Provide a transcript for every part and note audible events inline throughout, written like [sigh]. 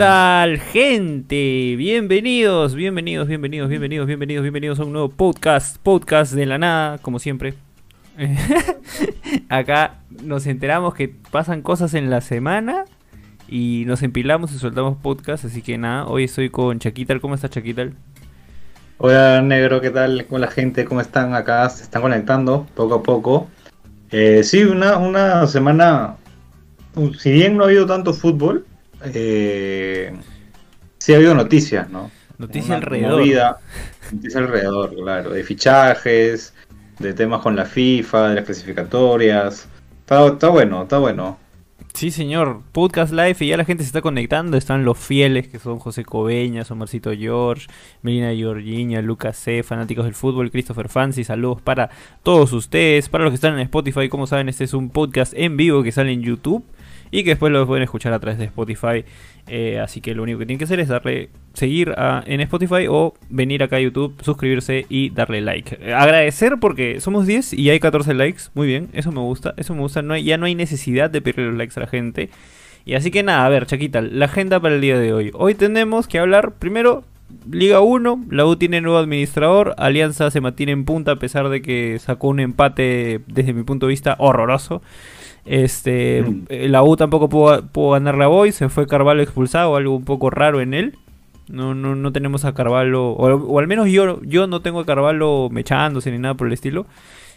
tal, gente? Bienvenidos, bienvenidos, bienvenidos, bienvenidos, bienvenidos, bienvenidos a un nuevo podcast, podcast de la nada, como siempre. [laughs] Acá nos enteramos que pasan cosas en la semana y nos empilamos y soltamos podcast, así que nada, hoy estoy con Chaquital. ¿Cómo estás, Chaquital? Hola, negro, ¿qué tal? ¿Cómo la gente? ¿Cómo están acá? Se están conectando poco a poco. Eh, sí, una, una semana, si bien no ha habido tanto fútbol, eh, sí ha habido noticias, ¿no? Noticias alrededor. noticias alrededor, claro, de fichajes, de temas con la FIFA, de las clasificatorias. Está, está bueno, está bueno. Sí, señor. Podcast Live y ya la gente se está conectando. Están los fieles que son José Cobeñas, Omarcito George, Melina Georgiña, Lucas C, fanáticos del fútbol, Christopher Fancy. Saludos para todos ustedes. Para los que están en Spotify, como saben, este es un podcast en vivo que sale en YouTube y que después lo pueden escuchar a través de Spotify. Eh, así que lo único que tienen que hacer es darle seguir en Spotify o venir acá a YouTube, suscribirse y darle like. Agradecer porque somos 10 y hay 14 likes. Muy bien, eso me gusta, eso me gusta. No ya no hay necesidad de pedirle los likes a la gente. Y así que nada, a ver, Chaquita, la agenda para el día de hoy. Hoy tenemos que hablar primero Liga 1, la U tiene nuevo administrador, Alianza se mantiene en punta a pesar de que sacó un empate desde mi punto de vista horroroso. Este, mm. eh, la U tampoco pudo, ganar la Boy, se fue Carvalho expulsado, algo un poco raro en él. No, no, no tenemos a Carvalho, o, al menos yo, yo no tengo a Carvalho mechándose ni nada por el estilo.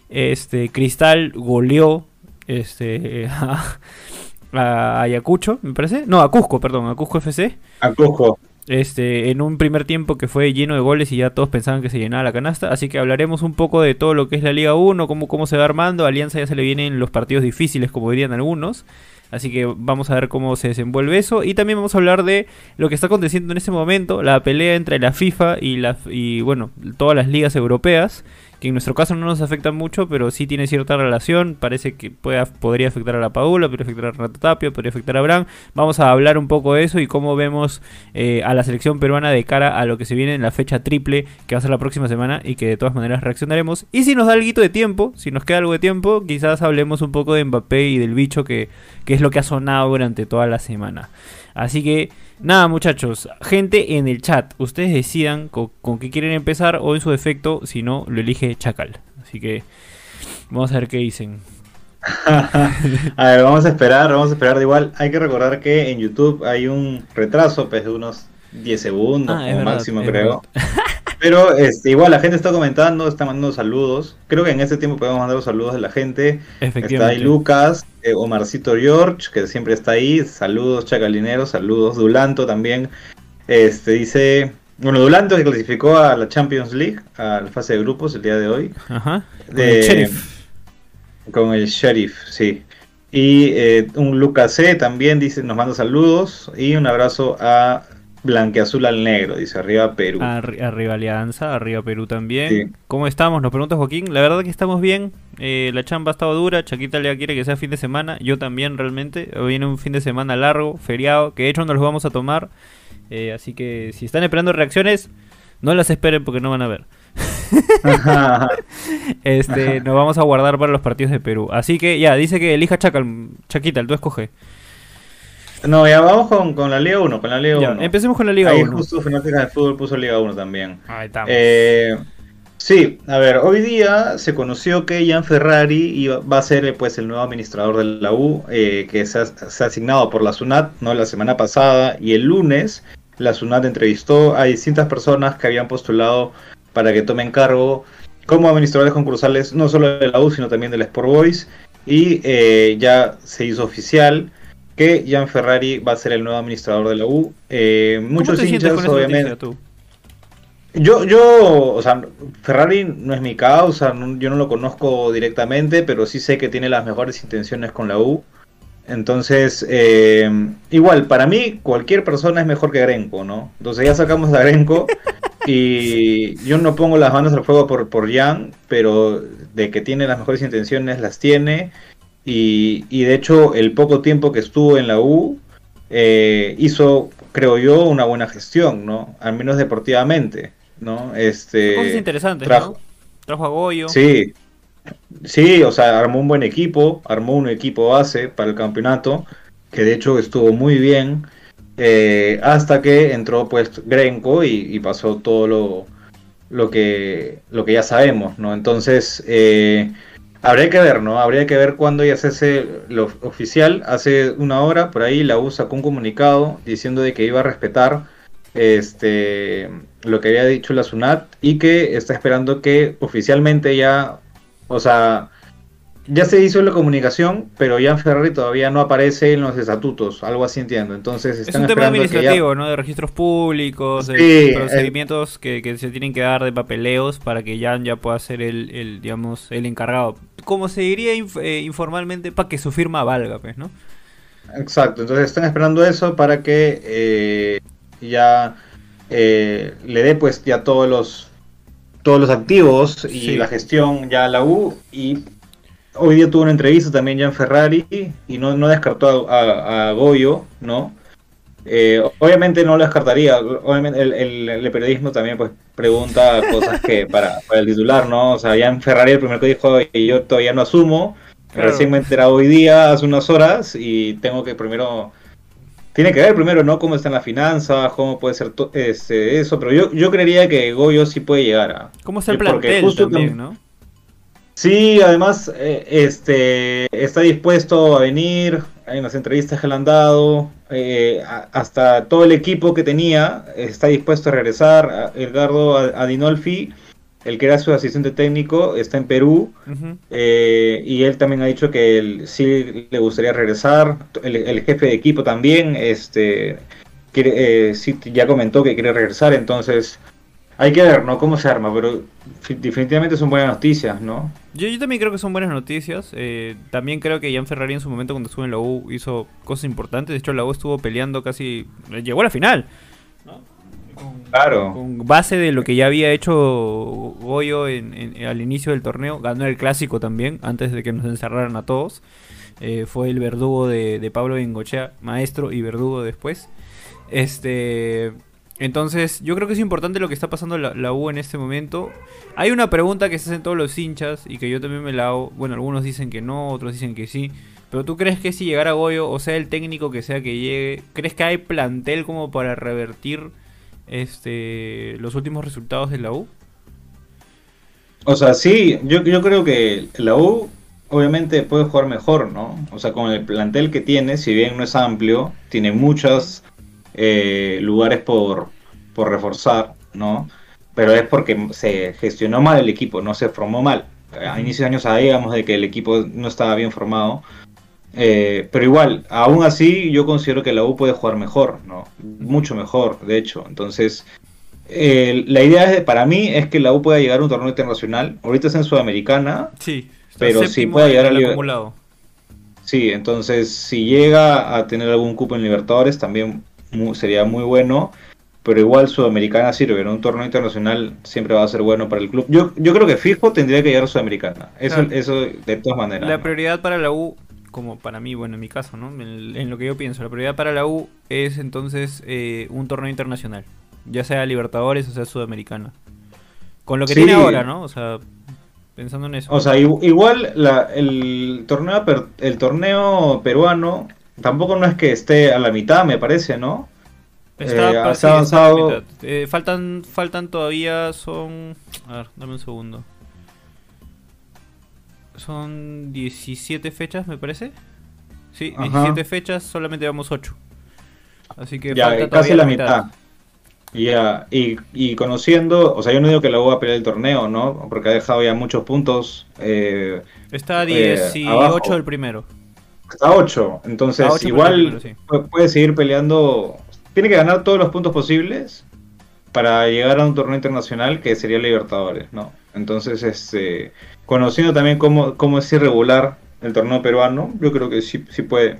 Este, Cristal goleó este, [laughs] a, Ayacucho, me parece. No, a Cusco, perdón, a Cusco FC. A Cusco. Este, en un primer tiempo que fue lleno de goles y ya todos pensaban que se llenaba la canasta. Así que hablaremos un poco de todo lo que es la Liga 1, cómo, cómo se va armando. Alianza ya se le vienen los partidos difíciles, como dirían algunos. Así que vamos a ver cómo se desenvuelve eso. Y también vamos a hablar de lo que está aconteciendo en este momento, la pelea entre la FIFA y, la, y bueno, todas las ligas europeas que en nuestro caso no nos afecta mucho, pero sí tiene cierta relación. Parece que puede, podría afectar a la Paula, podría afectar a Renato Tapia, podría afectar a Abraham. Vamos a hablar un poco de eso y cómo vemos eh, a la selección peruana de cara a lo que se viene en la fecha triple que va a ser la próxima semana y que de todas maneras reaccionaremos. Y si nos da algo de tiempo, si nos queda algo de tiempo, quizás hablemos un poco de Mbappé y del bicho que, que es lo que ha sonado durante toda la semana. Así que nada muchachos, gente en el chat, ustedes decidan con, qué quieren empezar o en su defecto, si no, lo elige Chacal. Así que vamos a ver qué dicen. [laughs] a ver, vamos a esperar, vamos a esperar. De igual, hay que recordar que en YouTube hay un retraso pues, de unos 10 segundos ah, como máximo, creo. [laughs] Pero este, igual la gente está comentando, está mandando saludos. Creo que en este tiempo podemos mandar los saludos de la gente. Está ahí Lucas, eh, Omarcito George, que siempre está ahí. Saludos, Chacalinero, saludos. Dulanto también. Este dice. Bueno, Dulanto que clasificó a la Champions League, a la fase de grupos el día de hoy. Ajá. Con el Sheriff. Con el Sheriff, sí. Y eh, un Lucas C también dice, nos manda saludos. Y un abrazo a Blanqueazul al negro, dice arriba Perú. arriba Alianza, arriba Perú también. ¿Cómo estamos? Nos pregunta Joaquín. La verdad que estamos bien. Eh, la chamba ha estado dura. Chaquita ya quiere que sea fin de semana. Yo también realmente. Hoy viene un fin de semana largo, feriado, que de hecho no los vamos a tomar. Eh, así que si están esperando reacciones, no las esperen porque no van a ver. [laughs] este, nos vamos a guardar para los partidos de Perú. Así que ya, dice que elija Chacal. Chaquita, tú escoge. No, ya vamos con, con la Liga 1, con la Liga 1. Empecemos con la Liga 1. Ahí justo Fanáticas de Fútbol puso Liga 1 también. Ahí estamos. Eh, sí, a ver, hoy día se conoció que Jan Ferrari iba, va a ser pues el nuevo administrador de la U, eh, que se ha, asignado por la SUNAT, ¿no? La semana pasada y el lunes la SUNAT entrevistó a distintas personas que habían postulado para que tomen cargo como administradores concursales, no solo de la U, sino también del Sport Boys, y eh, ya se hizo oficial que Jan Ferrari va a ser el nuevo administrador de la U. Eh, muchos hinchas, obviamente. Yo, yo, o sea, Ferrari no es mi causa, yo no lo conozco directamente, pero sí sé que tiene las mejores intenciones con la U. Entonces, eh, igual, para mí, cualquier persona es mejor que Grenko, ¿no? Entonces ya sacamos a Grenko [laughs] y yo no pongo las manos al fuego por, por Jan, pero de que tiene las mejores intenciones, las tiene. Y, de hecho, el poco tiempo que estuvo en la U eh, hizo, creo yo, una buena gestión, ¿no? Al menos deportivamente, ¿no? Este, es interesante, trajo, Trajo a Goyo. Sí, sí, o sea, armó un buen equipo, armó un equipo base para el campeonato, que de hecho estuvo muy bien. eh, hasta que entró pues Grenco y, pasó todo lo, lo, que, lo que ya sabemos, ¿no? Entonces, eh, habría que ver, ¿no? Habría que ver cuándo ya se hace lo oficial. Hace una hora por ahí la U sacó un comunicado diciendo de que iba a respetar este lo que había dicho la SUNAT y que está esperando que oficialmente ya, o sea, ya se hizo la comunicación, pero Jan Ferrari todavía no aparece en los estatutos, algo así entiendo. Entonces están es un tema administrativo, ¿no? De registros públicos, de procedimientos que, se tienen que dar de papeleos para que Jan ya pueda ser el, digamos, el encargado. Como se diría eh, informalmente, para que su firma valga, pues, ¿no? Exacto, entonces están esperando eso para que eh, ya eh, le dé pues ya todos los todos los activos y la gestión ya a la U y Hoy día tuvo una entrevista también ya en Ferrari y no, no descartó a, Goyo, ¿no? Eh, obviamente no lo descartaría. Obviamente el, periodismo también pues pregunta cosas que [laughs] para, el titular, ¿no? O sea, ya en Ferrari el primero que dijo y yo todavía no asumo. Recién me he enterado hoy día, hace unas horas, y tengo que primero. Tiene que ver primero, ¿no? Cómo están las finanzas, cómo puede ser este, eso, pero yo, yo creería que Goyo sí puede llegar a. ¿Cómo está el plantel también, ¿no? Sí, además eh, este, está dispuesto a venir en las entrevistas que le han dado, eh, hasta todo el equipo que tenía está dispuesto a regresar. Edgardo Adinolfi, el que era su asistente técnico, está en Perú eh, y él también ha dicho que él, sí le gustaría regresar. El, jefe de equipo también este, quiere, sí, ya comentó que quiere regresar, entonces hay que ver, ¿no? Cómo se arma, pero definitivamente son buenas noticias, ¿no? Yo, yo también creo que son buenas noticias. Eh, también creo que Jan Ferrari en su momento cuando estuvo en la U hizo cosas importantes. De hecho, la U estuvo peleando casi... Llegó a la final. claro. Con base de lo que ya había hecho Goyo en, al inicio del torneo. Ganó el clásico también, antes de que nos encerraran a todos. Eh, fue el verdugo de, de Pablo Bengochea, maestro y verdugo después. Este... Entonces, yo creo que es importante lo que está pasando la, U en este momento. Hay una pregunta que se hacen todos los hinchas y que yo también me la hago. Bueno, algunos dicen que no, otros dicen que sí. Pero tú crees que si llegara Goyo, o sea, el técnico que sea que llegue, ¿crees que hay plantel como para revertir este los últimos resultados de la U? O sea, sí, yo, yo creo que la U obviamente puede jugar mejor, ¿no? O sea, con el plantel que tiene, si bien no es amplio, tiene muchas eh, lugares por, por reforzar, ¿no? Pero es porque se gestionó mal el equipo, no se formó mal. A inicios de años sabíamos de que el equipo no estaba bien formado. Eh, pero igual, aún así, yo considero que la U puede jugar mejor, ¿no? Mucho mejor, de hecho. Entonces, la idea para mí es que la U pueda llegar a un torneo internacional. Ahorita es en Sudamericana. Sí, pero si puede llegar al acumulado. Sí, entonces si llega a tener algún cupo en Libertadores, también sería muy bueno, pero igual Sudamericana sirve, en un torneo internacional siempre va a ser bueno para el club. Yo, yo creo que fijo tendría que llegar a Sudamericana, eso, eso de todas maneras. La prioridad para la U, como para mí, bueno, en mi caso, ¿no? En, lo que yo pienso, la prioridad para la U es entonces eh, un torneo internacional, ya sea Libertadores o sea Sudamericana. Con lo que tiene ahora, ¿no? O sea, pensando en eso. O sea, igual la, el, torneo, el torneo peruano Tampoco no es que esté a la mitad, me parece, ¿no? Está, eh, avanzado. Eh, faltan, faltan todavía, son... A ver, dame un segundo. Son 17 fechas, me parece. Sí, 17 fechas, solamente vamos 8. Así que ya, falta casi la mitad. Ya, y, y, conociendo, o sea, yo no digo que la U va a pelear el torneo, ¿no? Porque ha dejado ya muchos puntos. Eh, Está a 18 el primero. Hasta 8. Entonces, igual puede seguir peleando. Tiene que ganar todos los puntos posibles para llegar a un torneo internacional que sería Libertadores, ¿no? Entonces, este, conociendo también cómo, cómo es irregular el torneo peruano, yo creo que sí, sí puede,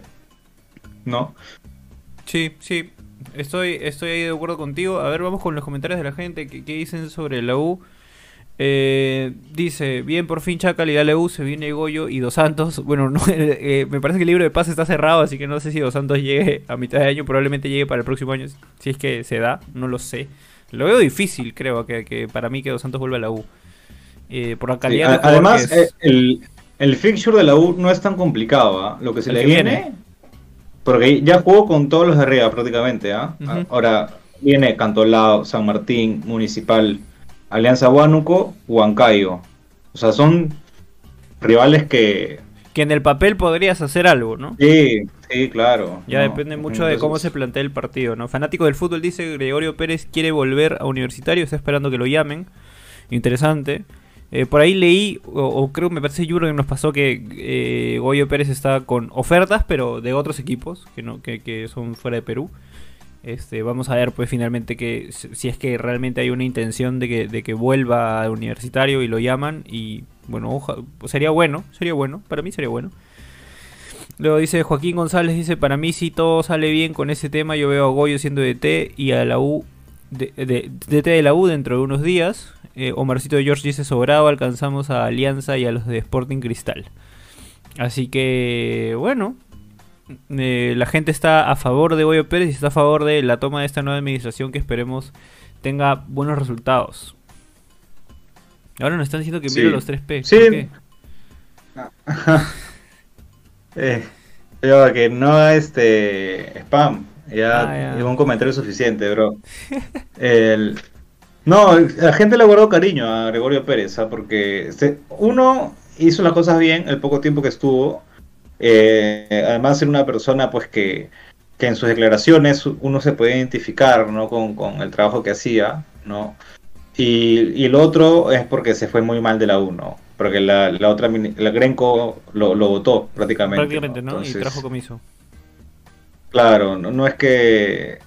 ¿no? Sí, sí, estoy, estoy ahí de acuerdo contigo. A ver, vamos con los comentarios de la gente. ¿Qué, qué dicen sobre la U? Eh, dice, bien, por fin Chacal y dale U, se viene Goyo y Dos Santos. Bueno, no, [laughs] eh, me parece que el libro de paz está cerrado, así que no sé si Dos Santos llegue a mitad de año, probablemente llegue para el próximo año, si es que se da, no lo sé. Lo veo difícil, creo, que, para mí que Dos Santos vuelva a la U. Eh, por la calidad Además, el, el fixture de la U no es tan complicado, ¿ah? Lo que se le viene... Porque ya jugó con todos los de arriba prácticamente, ¿ah? Ahora viene Cantolao, San Martín, Municipal, Alianza Huánuco, Huancayo. O sea, son rivales que... Que en el papel podrías hacer algo, ¿no? Sí, sí, claro. Ya depende mucho de cómo se plantea el partido, ¿no? Fanático del fútbol dice Gregorio Pérez quiere volver a Universitario, está esperando que lo llamen. Interesante. Eh, por ahí leí, o, creo me parece Yuro que nos pasó que eh, Goyo Pérez está con ofertas, pero de otros equipos que no que, que son fuera de Perú. Este, vamos a ver pues finalmente que si es que realmente hay una intención de que, de que vuelva al universitario y lo llaman y bueno, sería bueno, sería bueno, para mí sería bueno. Luego dice Joaquín González, dice, para mí si todo sale bien con ese tema, yo veo a Goyo siendo DT y a la U, de, de, DT de la U dentro de unos días. Eh, Omarcito George dice, sobrado, alcanzamos a Alianza y a los de Sporting Cristal. Así que, bueno, eh, la gente está a favor de Goyo Pérez y está a favor de la toma de esta nueva administración que esperemos tenga buenos resultados. Ahora nos están diciendo que sí. los 3P. Sí. [laughs] eh, que no este spam. Ya, ah, un comentario suficiente, bro. [laughs] no, la gente le guardó cariño a Gregorio Pérez, ¿ah? porque uno hizo las cosas bien el poco tiempo que estuvo eh, además, era una persona pues que, en sus declaraciones uno se puede identificar ¿no? con, el trabajo que hacía, ¿no? Y, lo otro es porque se fue muy mal de la 1, porque la, otra, la Grenco lo, votó prácticamente. Prácticamente, ¿no? y trajo comiso. Claro, no, es que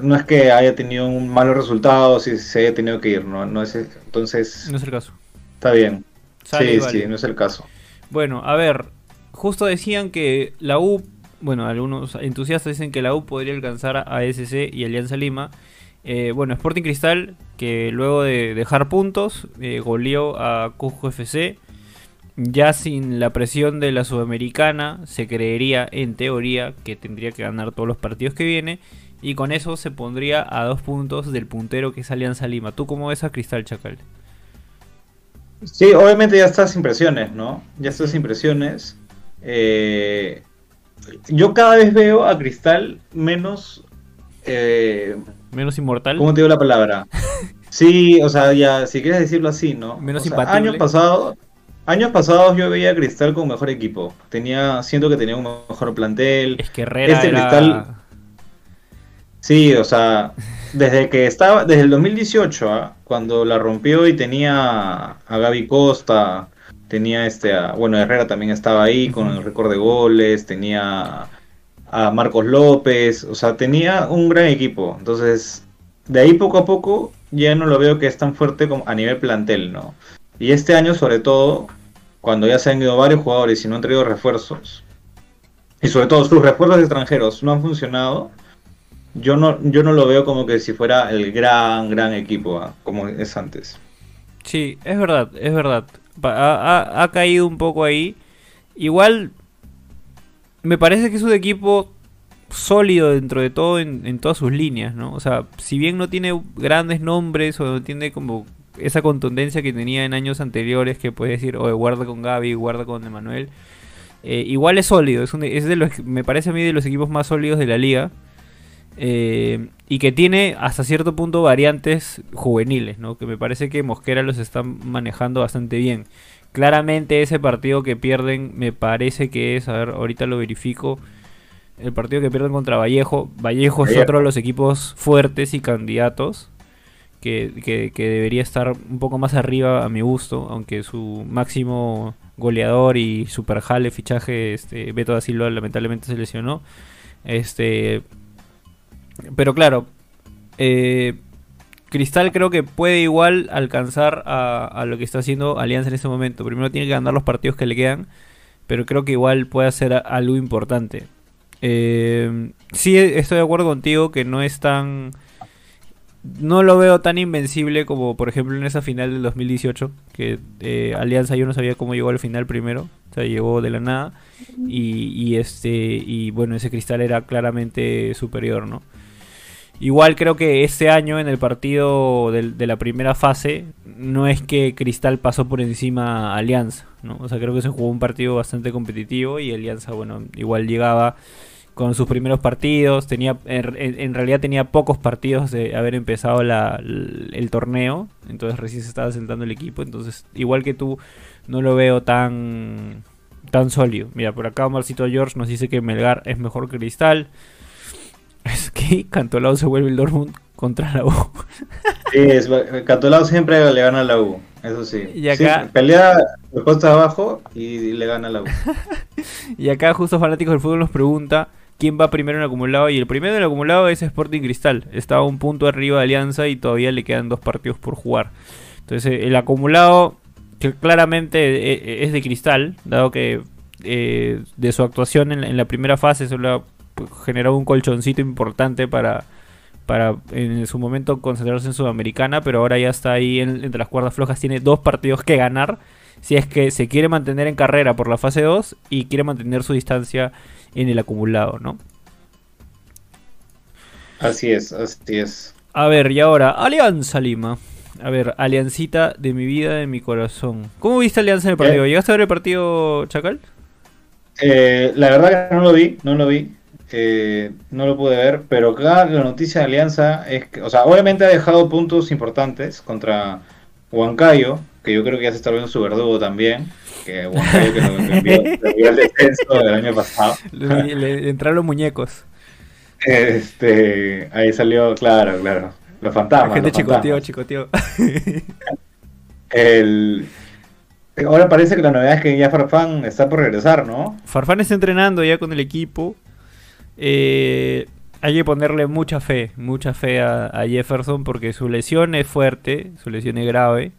no es que haya tenido un malos resultados y se haya tenido que ir, ¿no? no es, entonces... No es el caso. Está bien. sí, sí, no es el caso. Bueno, a ver, justo decían que la U, bueno, algunos entusiastas dicen que la U podría alcanzar a SC y Alianza Lima. Eh, bueno, Sporting Cristal, que luego de dejar puntos, eh, goleó a Cusco FC. Ya sin la presión de la Sudamericana, se creería en teoría que tendría que ganar todos los partidos que viene. Y con eso se pondría a dos puntos del puntero que es Alianza Lima. ¿Tú cómo ves a Cristal Chacal? Sí, obviamente ya estás impresiones, ¿no? Ya estás impresiones. Eh, yo cada vez veo a Cristal menos... Eh, menos inmortal. ¿Cómo te digo la palabra? [laughs] Sí, o sea, ya, si quieres decirlo así, ¿no? Menos Años pasados, años pasados yo veía a Cristal con mejor equipo. Tenía, siento que tenía un mejor plantel. Es que Herrera este Cristal, Sí, o sea, desde que estaba, desde el 2018, ¿ah? cuando la rompió y tenía a Gaby Costa, tenía este, bueno, Herrera también estaba ahí con el récord de goles, tenía a Marcos López, o sea, tenía un gran equipo. Entonces, de ahí poco a poco ya no lo veo que es tan fuerte como a nivel plantel, ¿no? Y este año, sobre todo, cuando ya se han ido varios jugadores y no han traído refuerzos, y sobre todo sus refuerzos extranjeros no han funcionado, yo no, yo no lo veo como que si fuera el gran, gran equipo, ¿ah? como es antes. Sí, es verdad, es verdad ha, caído un poco ahí. Igual, me parece que es un equipo sólido dentro de todo en, todas sus líneas, ¿no? O sea, si bien no tiene grandes nombres o no tiene como esa contundencia que tenía en años anteriores, que puede decir, o guarda con Gaby, guarda con Emanuel, eh, igual es sólido, es, es de los, me parece a mí de los equipos más sólidos de la liga. Eh, y que tiene hasta cierto punto variantes juveniles, ¿no? Que me parece que Mosquera los está manejando bastante bien. Claramente ese partido que pierden me parece que es, a ver, ahorita lo verifico, el partido que pierden contra Vallejo. Vallejo es otro de los equipos fuertes y candidatos. Que, que, debería estar un poco más arriba a mi gusto, aunque su máximo goleador y super jale fichaje, este, Beto da Silva lamentablemente se lesionó. Este, pero claro, eh, Cristal creo que puede igual alcanzar a, lo que está haciendo Alianza en este momento. Primero tiene que ganar los partidos que le quedan, pero creo que igual puede hacer algo importante. Eh, sí estoy de acuerdo contigo que no es tan... No lo veo tan invencible como por ejemplo en esa final del 2018, que eh, Alianza yo no sabía cómo llegó al final primero, o sea, llegó de la nada y, y este y bueno, ese cristal era claramente superior, ¿no? Igual creo que este año en el partido de, la primera fase no es que Cristal pasó por encima a Alianza, ¿no? O sea, creo que se jugó un partido bastante competitivo y Alianza, bueno, igual llegaba con sus primeros partidos. Tenía, en, realidad tenía pocos partidos de haber empezado el, torneo. Entonces recién se estaba sentando el equipo. Entonces, igual que tú, no lo veo tan, tan sólido. Mira, por acá Marcito George nos dice que Melgar es mejor que Cristal. Es que Cantolao se vuelve el Dortmund contra la U. sí, es, Cantolao siempre le gana a la U. Eso sí. Y acá... pelea de puestos abajo y le gana a la U. [laughs] y acá, justo fanáticos del fútbol nos pregunta quién va primero en el acumulado. Y el primero en el acumulado es Sporting Cristal. Está a un punto arriba de Alianza y todavía le quedan dos partidos por jugar. Entonces, el acumulado, que claramente e, e, es de Cristal, dado que eh, de su actuación en, la primera fase solo ha generado un colchoncito importante para, para en su momento concentrarse en Sudamericana, pero ahora ya está ahí entre las cuerdas flojas, tiene dos partidos que ganar si es que se quiere mantener en carrera por la fase 2 y quiere mantener su distancia en el acumulado, ¿no? Así es, así es. A ver, y ahora, Alianza Lima. A ver, Aliancita de mi vida, de mi corazón. ¿Cómo viste Alianza en el partido? Eh. ¿Llegaste a ver el partido, Chacal? Eh, la verdad que no lo vi, no lo vi. Eh, no lo pude ver, pero acá la noticia de Alianza es que, o sea, obviamente ha dejado puntos importantes contra Huancayo, que yo creo que ya se está viendo su verdugo también, que Huancayo que nos [laughs] envió, el descenso del año pasado. Le, entraron los muñecos. Este, ahí salió, claro, claro, los fantasmas. La gente chicoteó, chicoteó. El, ahora parece que la novedad es que ya Farfán está por regresar, ¿no? Farfán está entrenando ya con el equipo. Eh, hay que ponerle mucha fe, mucha fe a, Jefferson porque su lesión es fuerte, su lesión es grave.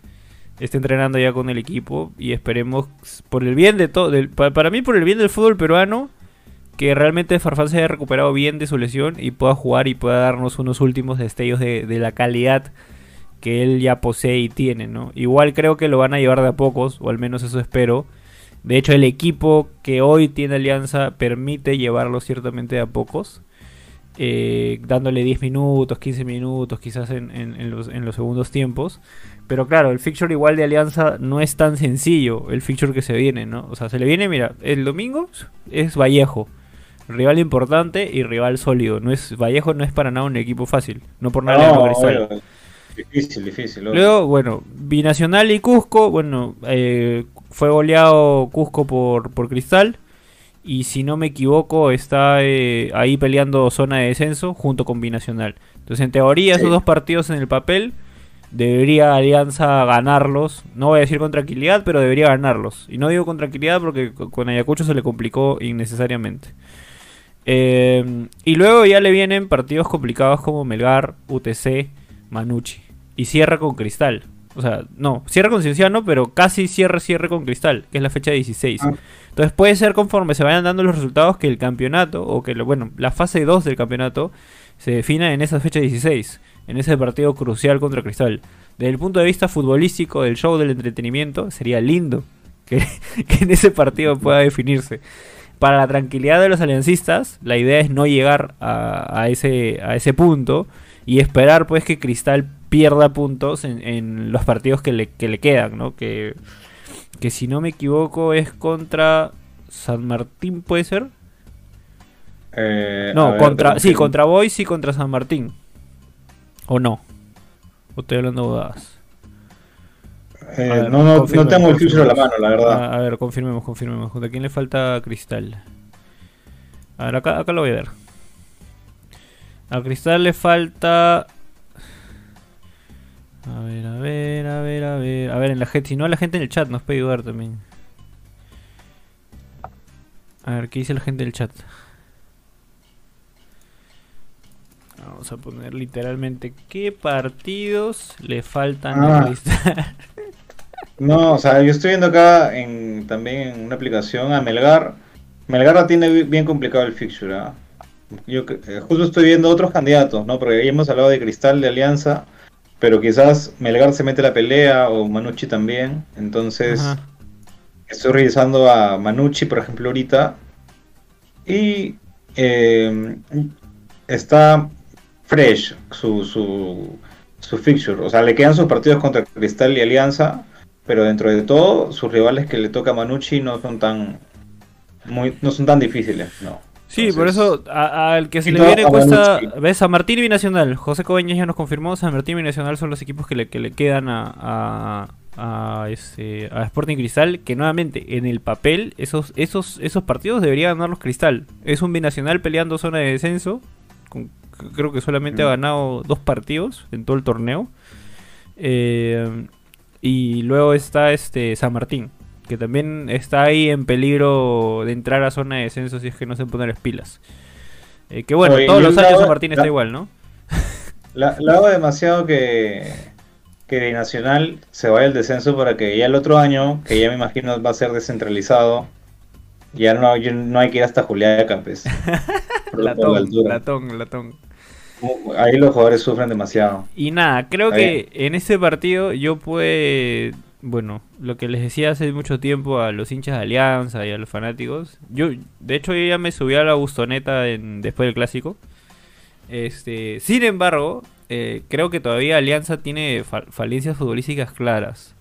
Está entrenando ya con el equipo y esperemos por el bien de todo, para mí por el bien del fútbol peruano, que realmente Farfán se haya recuperado bien de su lesión y pueda jugar y pueda darnos unos últimos destellos de, la calidad que él ya posee y tiene. Igual creo que lo van a llevar de a pocos, o al menos eso espero. De hecho, el equipo que hoy tiene Alianza permite llevarlo ciertamente a pocos. Eh, dándole 10 minutos, 15 minutos, quizás en, los, segundos tiempos. Pero claro, el fixture igual de Alianza no es tan sencillo, el fixture que se viene, ¿no? O sea, se le viene, mira, el domingo es Vallejo, rival importante y rival sólido. No es Vallejo no es para nada un equipo fácil, no por nada no, Difícil, difícil. Luego, bueno, Binacional y Cusco, bueno, eh, fue goleado Cusco por, por Cristal. Y si no me equivoco, está eh, ahí peleando zona de descenso junto con Binacional. Entonces, en teoría, esos dos partidos en el papel, debería Alianza ganarlos. No voy a decir con tranquilidad, pero debería ganarlos. Y no digo con tranquilidad porque con Ayacucho se le complicó innecesariamente. Eh, y luego ya le vienen partidos complicados como Melgar, UTC, Manucci. Y cierra con Cristal. O sea, no, cierra con Cienciano, pero casi cierra, cierre con Cristal, que es la fecha 16. Ah. Entonces puede ser conforme se vayan dando los resultados que el campeonato, o que, bueno, la fase 2 del campeonato se defina en esa fecha 16, en ese partido crucial contra Cristal. Desde el punto de vista futbolístico, del show, del entretenimiento, sería lindo [laughs] que, en ese partido pueda definirse. Para la tranquilidad de los aliancistas, la idea es no llegar a, a, ese, a ese punto y esperar pues que Cristal pierda puntos en, los partidos que le, quedan, ¿no? Que, que si no me equivoco es contra San Martín, ¿puede ser? Eh, no, contra, sí, contra Boys y contra San Martín. ¿O no? ¿O estoy hablando bodadas? Eh, no, no, no, tengo el future a la mano, la verdad. A, ver, confirmemos, confirmemos. ¿A quién le falta Cristal? A ver, acá, acá lo voy a ver. A Cristal le falta a ver, a ver, a ver, a ver. A ver, en la gente, si no, la gente en el chat nos puede ayudar también. A ver, ¿qué dice la gente del chat? Vamos a poner literalmente qué partidos le faltan a ah. [laughs] No, o sea, yo estoy viendo acá en, también en una aplicación a Melgar. Melgar la tiene bien complicado el fixture. ¿ah? Yo eh, justo estoy viendo otros candidatos, ¿no? Porque ya hemos hablado de Cristal, de Alianza. Pero quizás Melgar se mete la pelea o Manucci también. Entonces, estoy revisando a Manucci, por ejemplo, ahorita. Y eh, está fresh su, su, su fixture. O sea, le quedan sus partidos contra Cristal y Alianza. Pero dentro de todo, sus rivales que le toca a Manucci no son tan, muy, no son tan difíciles, no. Sí, por eso al que se le viene cuesta. ¿Ves? San Martín y Binacional. José Cobeñas ya nos confirmó. San Martín y Binacional son los equipos que le, que le quedan a, a, a, ese, a Sporting Cristal. Que nuevamente, en el papel, esos, esos, esos partidos deberían ganarlos Cristal. Es un Binacional peleando zona de descenso. creo que solamente ha ganado dos partidos en todo el torneo. Eh, y luego está este San Martín que también está ahí en peligro de entrar a zona de descenso si es que no se ponen las pilas. Eh, que bueno, todos los años San Martín está igual, ¿no? La, hago demasiado que, que Nacional se vaya al descenso para que ya el otro año, que ya me imagino va a ser descentralizado, ya no, no hay que ir hasta Julián Campes. [laughs] latón, latón, latón. Ahí los jugadores sufren demasiado. Y nada, creo que en ese partido yo pude bueno, lo que les decía hace mucho tiempo a los hinchas de Alianza y a los fanáticos, yo, de hecho, yo ya me subí a la bustoneta en, después del clásico. Este, sin embargo, eh, creo que todavía Alianza tiene falencias futbolísticas claras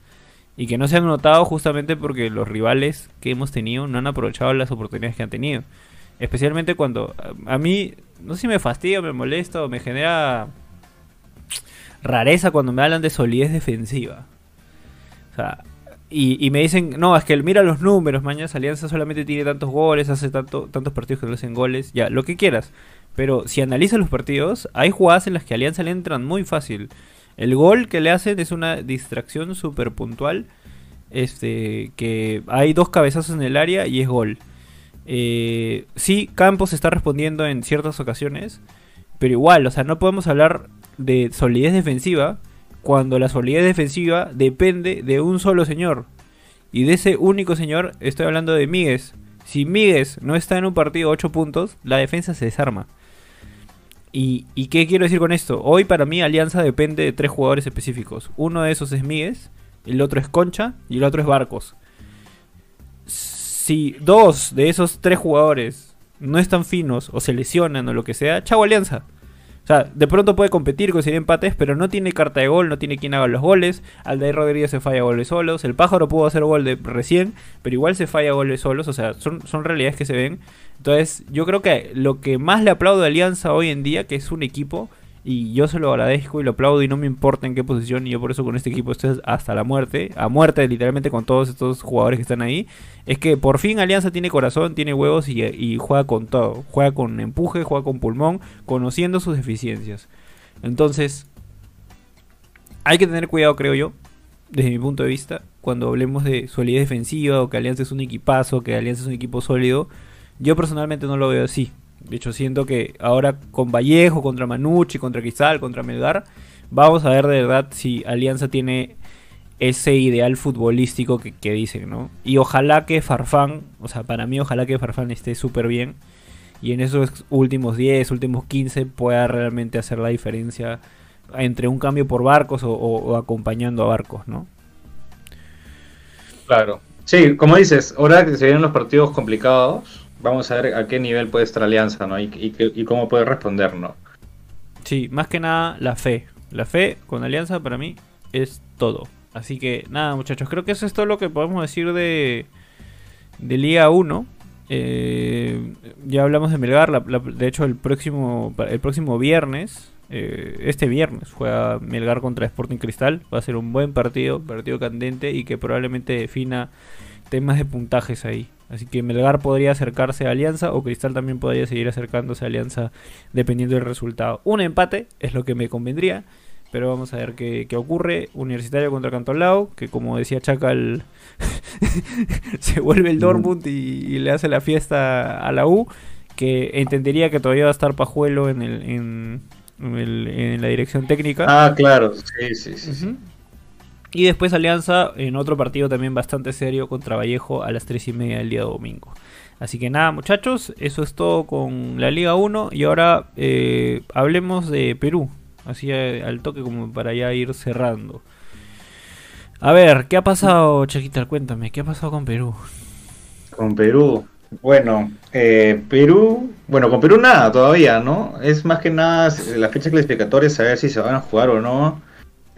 y que no se han notado justamente porque los rivales que hemos tenido no han aprovechado las oportunidades que han tenido. Especialmente cuando a, mí, no sé si me fastidia, me molesta o me genera rareza cuando me hablan de solidez defensiva y, me dicen, no, es que mira los números, mañana Alianza solamente tiene tantos goles, hace tanto, tantos partidos que no hacen goles, ya, lo que quieras. Pero si analizas los partidos, hay jugadas en las que Alianza le entran muy fácil. El gol que le hacen es una distracción súper puntual. Este, que hay dos cabezazos en el área y es gol. Eh, sí, Campos está respondiendo en ciertas ocasiones, pero igual, o sea, no podemos hablar de solidez defensiva cuando la solidez defensiva depende de un solo señor. Y de ese único señor estoy hablando de Míguez. Si Míguez no está en un partido 8 puntos, la defensa se desarma. ¿Y, qué quiero decir con esto? Hoy para mí Alianza depende de tres jugadores específicos. Uno de esos es Míguez, el otro es Concha y el otro es Barcos. Si dos de esos tres jugadores no están finos o se lesionan o lo que sea, chavo Alianza. O sea, de pronto puede competir, conseguir empates, pero no tiene carta de gol, no tiene quien haga los goles. Aldair Rodríguez se falla goles solos. El pájaro pudo hacer gol de recién, pero igual se falla goles solos. O sea, son, son realidades que se ven. Entonces, yo creo que lo que más le aplaudo a Alianza hoy en día, que es un equipo y yo se lo agradezco y lo aplaudo y no me importa en qué posición. Y yo por eso con este equipo estoy hasta la muerte. A muerte literalmente con todos estos jugadores que están ahí. Es que por fin Alianza tiene corazón, tiene huevos y, juega con todo. Juega con empuje, juega con pulmón, conociendo sus deficiencias. Entonces, hay que tener cuidado creo yo. Desde mi punto de vista, cuando hablemos de solidez defensiva o que Alianza es un equipazo, que Alianza es un equipo sólido, yo personalmente no lo veo así. De hecho, siento que ahora con Vallejo, contra Manucci, contra Cristal, contra Melgar, vamos a ver de verdad si Alianza tiene ese ideal futbolístico que, dicen, ¿no? Y ojalá que Farfán, o sea, para mí ojalá que Farfán esté súper bien y en esos últimos 10, últimos 15 pueda realmente hacer la diferencia entre un cambio por barcos o, acompañando a barcos, ¿no? Claro. Sí, como dices, ahora que se vienen los partidos complicados, vamos a ver a qué nivel puede estar Alianza, ¿no? Y, cómo puede responder, ¿no? Sí, más que nada la fe. La fe con Alianza para mí es todo. Así que nada, muchachos, creo que eso es todo lo que podemos decir de, de Liga 1. Eh, ya hablamos de Melgar, de hecho el próximo, el próximo viernes, eh, este viernes juega Melgar contra Sporting Cristal. Va a ser un buen partido, partido candente y que probablemente defina temas de puntajes ahí. Así que Melgar podría acercarse a Alianza o Cristal también podría seguir acercándose a Alianza dependiendo del resultado. Un empate es lo que me convendría, pero vamos a ver qué, ocurre. Universitario contra Cantolao, que como decía Chacal, [laughs] se vuelve el Dortmund y, le hace la fiesta a la U, que entendería que todavía va a estar Pajuelo en, el, en, en la dirección técnica. Ah, claro, sí, sí, sí. Y después Alianza en otro partido también bastante serio contra Vallejo a las 3 y media del día domingo. Así que nada muchachos, eso es todo con la Liga 1 y ahora eh, hablemos de Perú, así al toque como para ya ir cerrando. A ver, ¿qué ha pasado, Chaquita? Cuéntame, ¿qué ha pasado con Perú? Con Perú, bueno, eh, Perú, bueno, con Perú nada todavía, ¿no? Es más que nada la fecha clasificatoria, saber si se van a jugar o no.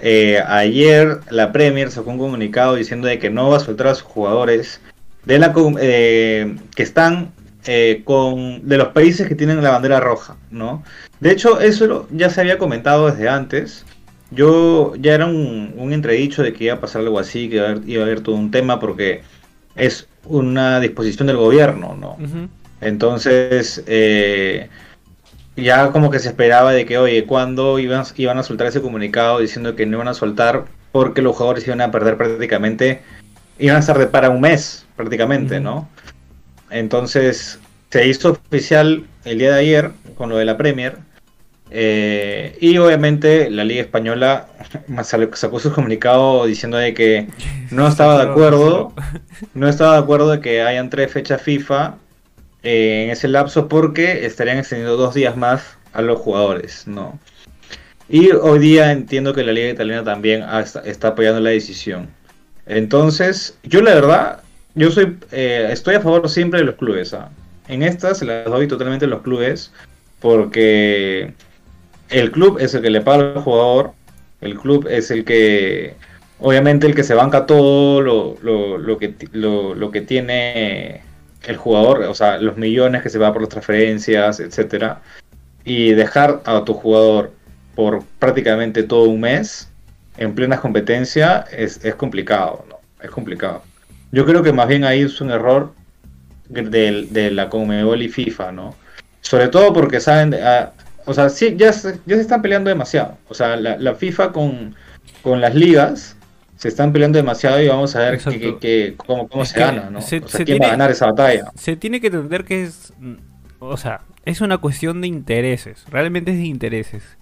Eh, ayer la Premier sacó un comunicado diciendo de que no va a soltar a sus jugadores de la, eh, que están eh, con, de los países que tienen la bandera roja, ¿no? De hecho, eso ya se había comentado desde antes. Yo ya era un, un entredicho de que iba a pasar algo así, que iba a, haber, todo un tema, porque es una disposición del gobierno, ¿no? Entonces, eh, ya como que se esperaba de que, oye, ¿cuándo iban, iban a soltar ese comunicado diciendo que no iban a soltar porque los jugadores iban a perder prácticamente, iban a estar de para un mes prácticamente, ¿no? Entonces se hizo oficial el día de ayer con lo de la Premier. Eh, y obviamente la Liga Española [laughs] sacó su comunicado diciendo de que [laughs] no estaba de acuerdo, no estaba de acuerdo de que hayan tres fechas FIFA eh, en ese lapso porque estarían extendiendo dos días más a los jugadores, ¿no? Y hoy día entiendo que la Liga Italiana también está apoyando la decisión. Entonces, yo la verdad, yo soy, eh, estoy a favor siempre de los clubes. ¿ah? En estas se las doy totalmente a los clubes porque el club es el que le paga al jugador, el club es el que, obviamente, el que se banca todo lo, lo, lo que, lo, lo que tiene el jugador, o sea, los millones que se va por las transferencias, etcétera, y dejar a tu jugador por prácticamente todo un mes en plena competencia es, es complicado, ¿no? Es complicado. Yo creo que más bien ahí es un error de, de la Conmebol y FIFA, ¿no? Sobre todo porque saben, ah, o sea, sí, ya se, ya se están peleando demasiado. O sea, la, la FIFA con, con las ligas se están peleando demasiado y vamos a ver que, cómo, cómo se gana, ¿no? Se, o sea, quién va a ganar esa batalla. Se tiene que entender que es, o sea, es una cuestión de intereses, realmente es de intereses.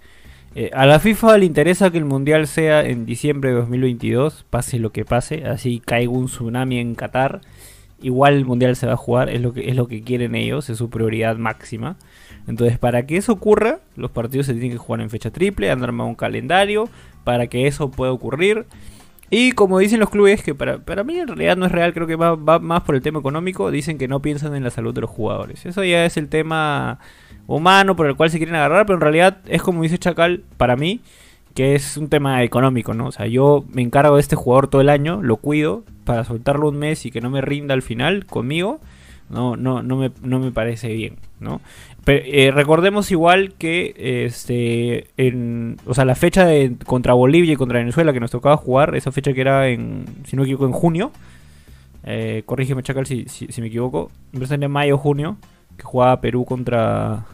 Eh, a la FIFA le interesa que el mundial sea en diciembre de 2022, pase lo que pase, así caiga un tsunami en Qatar, igual el mundial se va a jugar, es lo que es lo que quieren ellos, es su prioridad máxima. Entonces, para que eso ocurra, los partidos se tienen que jugar en fecha triple, han armado un calendario para que eso pueda ocurrir. Y como dicen los clubes, que para, para mí en realidad no es real, creo que va, más por el tema económico, dicen que no piensan en la salud de los jugadores. Eso ya es el tema humano por el cual se quieren agarrar, pero en realidad es como dice Chacal, para mí, que es un tema económico, ¿no? O sea, yo me encargo de este jugador todo el año, lo cuido, para soltarlo un mes y que no me rinda al final conmigo, no, no, no, me, no me parece bien, ¿no? Eh, recordemos igual que este en, o sea, la fecha de contra Bolivia y contra Venezuela que nos tocaba jugar, esa fecha que era en, si no me equivoco, en junio. Eh, corrígeme, Chacal, si, si, me equivoco. en en mayo junio, que jugaba Perú contra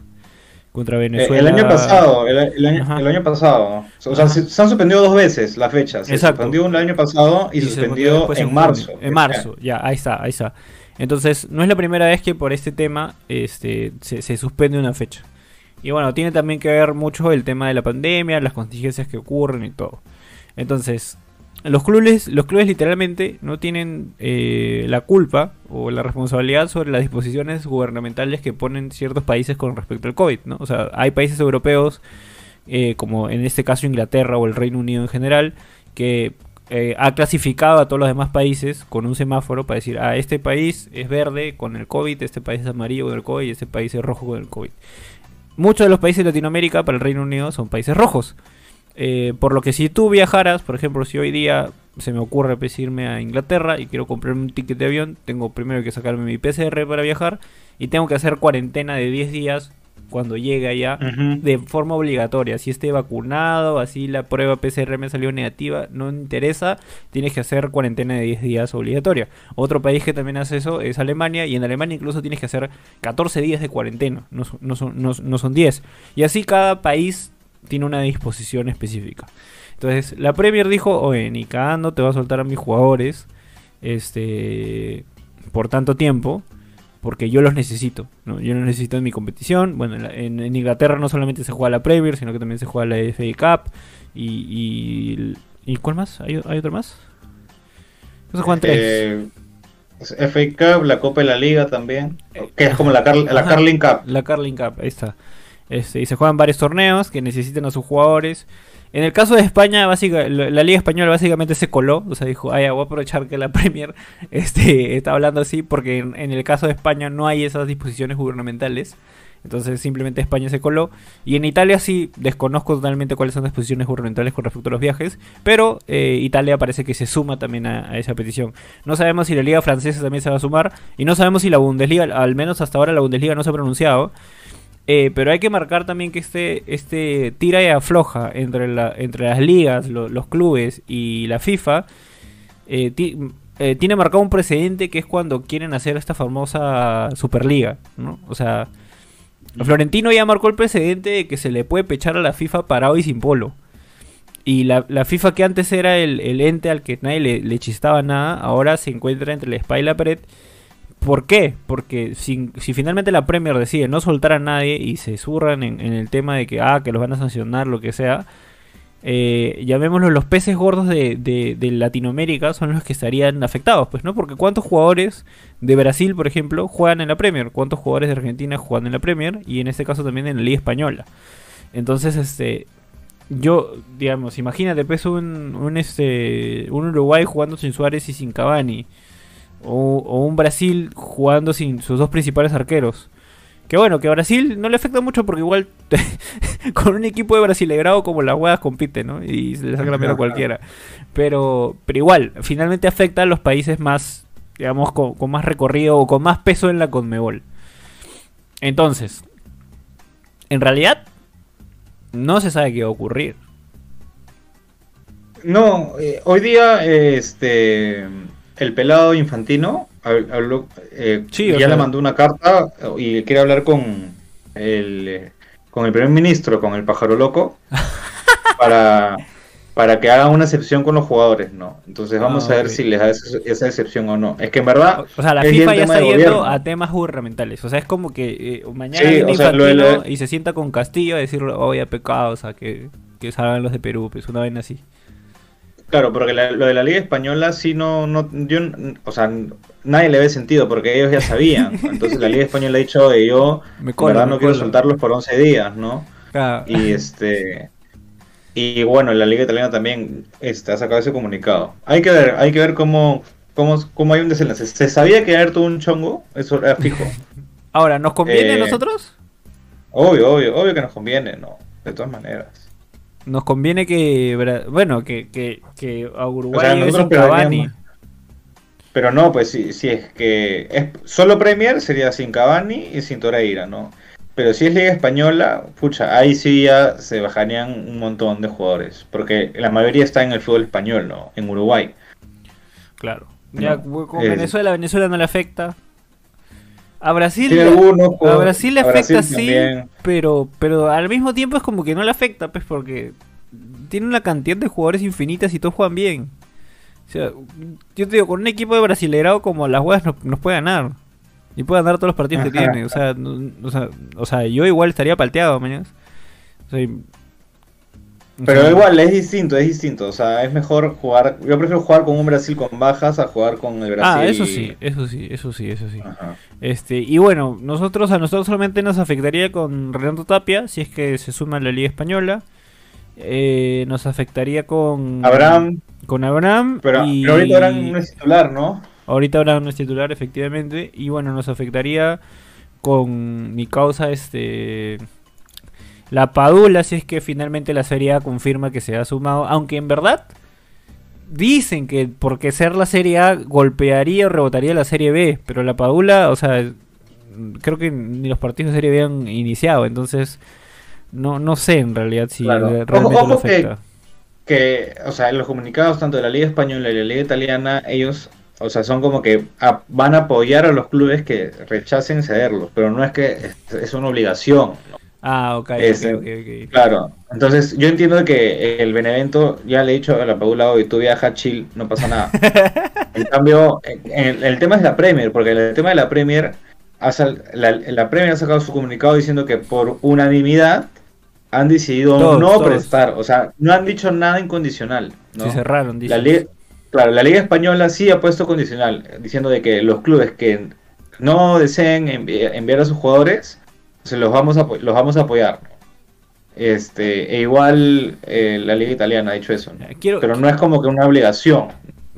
contra Venezuela. El año pasado, el, año, pasado. O sea, se, han suspendido dos veces las fechas. Se suspendió el año pasado y, se suspendió, en, marzo. En marzo, ya, ahí está, ahí está. Entonces, no es la primera vez que por este tema este, se, suspende una fecha. Y bueno, tiene también que ver mucho el tema de la pandemia, las contingencias que ocurren y todo. Entonces, los clubes, los clubes literalmente no tienen eh, la culpa o la responsabilidad sobre las disposiciones gubernamentales que ponen ciertos países con respecto al COVID, ¿no? O sea, hay países europeos, eh, como en este caso Inglaterra o el Reino Unido en general, que eh, ha clasificado a todos los demás países con un semáforo para decir, ah, este país es verde con el COVID, este país es amarillo con el COVID y este país es rojo con el COVID. Muchos de los países de Latinoamérica para el Reino Unido son países rojos. Eh, por lo que si tú viajaras, por ejemplo, si hoy día se me ocurre pues, irme a Inglaterra y quiero comprarme un ticket de avión, tengo primero que sacarme mi PCR para viajar y tengo que hacer cuarentena de 10 días cuando llega allá de forma obligatoria. Si esté vacunado, así la prueba PCR me salió negativa, no interesa, tienes que hacer cuarentena de 10 días obligatoria. Otro país que también hace eso es Alemania y en Alemania incluso tienes que hacer 14 días de cuarentena, no, no, son, no, son 10. Y así cada país tiene una disposición específica. Entonces, la Premier dijo, oye, ni cagando te va a soltar a mis jugadores este por tanto tiempo porque yo los necesito, ¿no? Yo los necesito en mi competición. Bueno, en, Inglaterra no solamente se juega la Premier, sino que también se juega la FA Cup. Y, y, ¿cuál más? ¿Hay, otro más? No se juegan tres. Eh, FA Cup, la Copa de la Liga también. Que es como la, la Carling Cup. La Carling Cup, ahí está. Este, y se juegan varios torneos que necesitan a sus jugadores. En el caso de España, la, Liga Española básicamente se coló, o sea, dijo, ay, voy a aprovechar que la [laughs] Premier este, está hablando así, porque en, el caso de España no hay esas disposiciones gubernamentales. Entonces simplemente España se coló. Y en Italia sí desconozco totalmente cuáles son las posiciones gubernamentales con respecto a los viajes. Pero eh, Italia parece que se suma también a, esa petición. No sabemos si la Liga Francesa también se va a sumar. Y no sabemos si la Bundesliga, al menos hasta ahora la Bundesliga no se ha pronunciado. Eh, pero hay que marcar también que este, este tira y afloja entre, la, entre las ligas, los clubes y la FIFA eh, eh, tiene marcado un precedente que es cuando quieren hacer esta famosa Superliga, ¿no? O sea, Florentino ya marcó el precedente de que se le puede pechar a la FIFA parado y sin polo. Y la, FIFA que antes era el, ente al que nadie le, chistaba nada, ahora se encuentra entre la espalda y la pared. ¿Por qué? Porque si, finalmente la Premier decide no soltar a nadie y se zurran en, el tema de que, ah, que los van a sancionar, lo que sea, eh, llamémoslo los peces gordos de, Latinoamérica son los que estarían afectados, pues, ¿no? Porque cuántos jugadores de Brasil, por ejemplo, juegan en la Premier, cuántos jugadores de Argentina juegan en la Premier y en este caso también en la Liga Española. Entonces, este, yo, digamos, imagínate, pues, un, un, este, Uruguay jugando sin Suárez y sin Cavani, o, un Brasil jugando sin sus dos principales arqueros. Que bueno, que a Brasil no le afecta mucho porque igual [laughs] con un equipo de brasilegrado como las huevas compite, ¿no? Y se le saca la mierda a cualquiera. Pero, pero igual, finalmente afecta a los países más, digamos, con, más recorrido o con más peso en la Conmebol. Entonces, en realidad, no se sabe qué va a ocurrir. No, eh, hoy día, este, el pelado infantino habló, eh, ya le mandó una carta y quiere hablar con el con el primer ministro, con el pájaro loco, [laughs] para, para que haga una excepción con los jugadores, ¿no? Entonces vamos ah, a ver si les da esa, excepción o no. Es que en verdad... O, sea, la FIFA ya está yendo a temas gubernamentales. O sea, es como que eh, mañana viene y se sienta con Castillo a decirle, oye, pecado, o sea, que, que salgan los de Perú, pues una vez así. Claro, porque lo de la Liga Española sí no, no yo, o sea, nadie le ve sentido porque ellos ya sabían. [laughs] Entonces la Liga Española ha dicho de yo, me verdad no quiero soltarlos por 11 días, ¿no? Y este y bueno, la Liga Italiana también este, ha sacado ese comunicado. Hay que ver, hay que ver cómo, cómo, cómo hay un desenlace. ¿Se sabía que haber todo un chongo? Eso era fijo. [laughs] Ahora, ¿nos conviene a eh, nosotros? Obvio, obvio, obvio que nos conviene, ¿no? De todas maneras nos conviene que bueno que, que, que a Uruguay o Cavani. Pero no pues si, si es que es solo Premier sería sin Cavani y sin Toreira no pero si es Liga Española pucha ahí sí ya se bajarían un montón de jugadores porque la mayoría está en el fútbol español no en Uruguay. Claro. Ya con Venezuela Venezuela no le afecta a Brasil, a Brasil le afecta sí, pero, pero al mismo tiempo es como que no le afecta, pues porque tiene una cantidad de jugadores infinitas y todos juegan bien. O sea, yo te digo, con un equipo de brasileirado como las huevas nos, puede ganar. Y puede ganar todos los partidos que tiene. O sea, o sea, o sea, yo igual estaría palteado mañana. O sea, pero igual es distinto, es distinto. O sea, es mejor jugar. Yo prefiero jugar con un Brasil con bajas a jugar con el Brasil. Ah, eso sí, eso sí, eso sí, eso sí. Este, y bueno, nosotros a nosotros solamente nos afectaría con Renato Tapia, si es que se suma a la Liga Española. Eh, nos afectaría con Abraham. Con Abraham. Pero, ahorita Abraham no es titular, ¿no? Ahorita Abraham no es titular, efectivamente. Y bueno, nos afectaría con mi causa, este la Padula, si es que finalmente la Serie A confirma que se ha sumado, aunque en verdad dicen que porque ser la Serie A golpearía o rebotaría la Serie B, pero la Padula, o sea, creo que ni los partidos de Serie B han iniciado, entonces no, no sé en realidad si realmente lo afecta. Que, o sea, en los comunicados tanto de la Liga Española y la Liga Italiana, ellos, o sea, son como que van a apoyar a los clubes que rechacen cederlos, pero no es que es, es una obligación. Ah, ok, Claro, entonces yo entiendo que el Benevento, ya le he dicho a la Paula hoy, tú viajas chill, no pasa nada. [laughs] en cambio, el, tema es la Premier, porque el tema de la Premier, la, Premier ha sacado su comunicado diciendo que por unanimidad han decidido no prestar, o sea, no han dicho nada incondicional. ¿no? Se cerraron, La claro, la Liga Española sí ha puesto condicional, diciendo de que los clubes que no deseen enviar a sus jugadores se los vamos a, los vamos a apoyar. Este, e igual eh, la liga italiana ha dicho eso, Pero no es como que una obligación.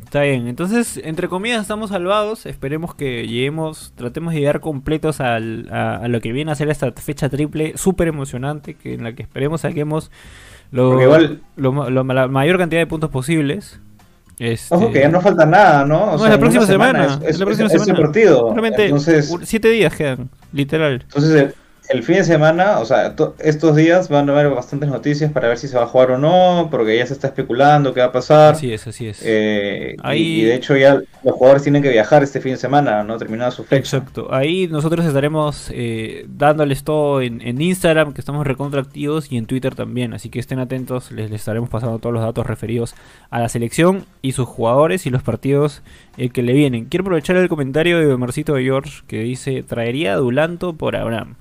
Está bien, entonces, entre comillas, estamos salvados. Esperemos que lleguemos, tratemos de llegar completos a, lo que viene a ser esta fecha triple súper emocionante, que en la que esperemos saquemos lo, la mayor cantidad de puntos posibles. Este... Ojo que ya no falta nada, ¿no? no, es la próxima semana. es, la próxima semana. partido. Realmente, siete días quedan, literal. Entonces, el fin de semana, o sea, estos días van a haber bastantes noticias para ver si se va a jugar o no, porque ya se está especulando qué va a pasar. Así es, así es. Eh, y, de hecho ya los jugadores tienen que viajar este fin de semana, ¿no? Terminada su fecha. Exacto. Ahí nosotros estaremos eh, dándoles todo en, Instagram, que estamos recontractivos, y en Twitter también. Así que estén atentos, les, estaremos pasando todos los datos referidos a la selección y sus jugadores y los partidos eh, que le vienen. Quiero aprovechar el comentario de Marcito de George que dice, traería a Dulanto por Abraham.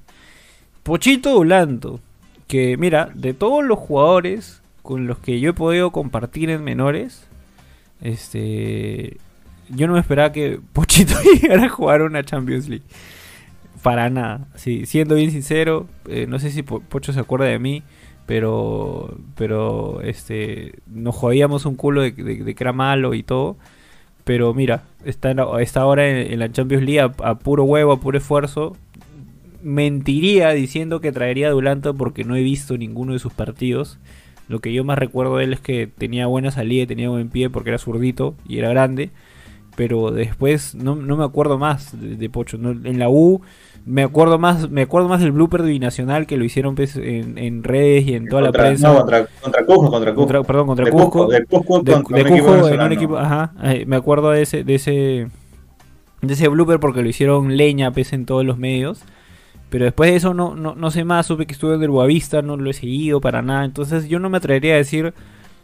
Pochito Dulanto, que mira, de todos los jugadores con los que yo he podido compartir en menores, este, yo no me esperaba que [laughs] Pochito [laughs] llegara a jugar una Champions League. Para nada. Sí, siendo bien sincero, eh, no sé si Pocho se acuerda de mí, pero, pero, este, nos jodíamos un culo de, que era malo y todo. Pero mira, está, está ahora en, la Champions League a, puro huevo, a puro esfuerzo mentiría diciendo que traería a porque no he visto ninguno de sus partidos. Lo que yo más recuerdo de él es que tenía buena salida, tenía buen pie porque era zurdito y era grande. Pero después no, me acuerdo más de, Pocho. en la U me acuerdo más me acuerdo más del blooper de Binacional que lo hicieron pues, en, redes y en toda la prensa. No, contra, contra Cusco, contra Cusco. perdón, contra Cusco. De Cusco, de, en un equipo, ajá, eh, me acuerdo de ese de ese de ese blooper porque lo hicieron leña pues, en todos los medios. Pero después de eso no, no, sé más, supe que estuve en el Boavista, no lo he seguido para nada. Entonces yo no me atrevería a decir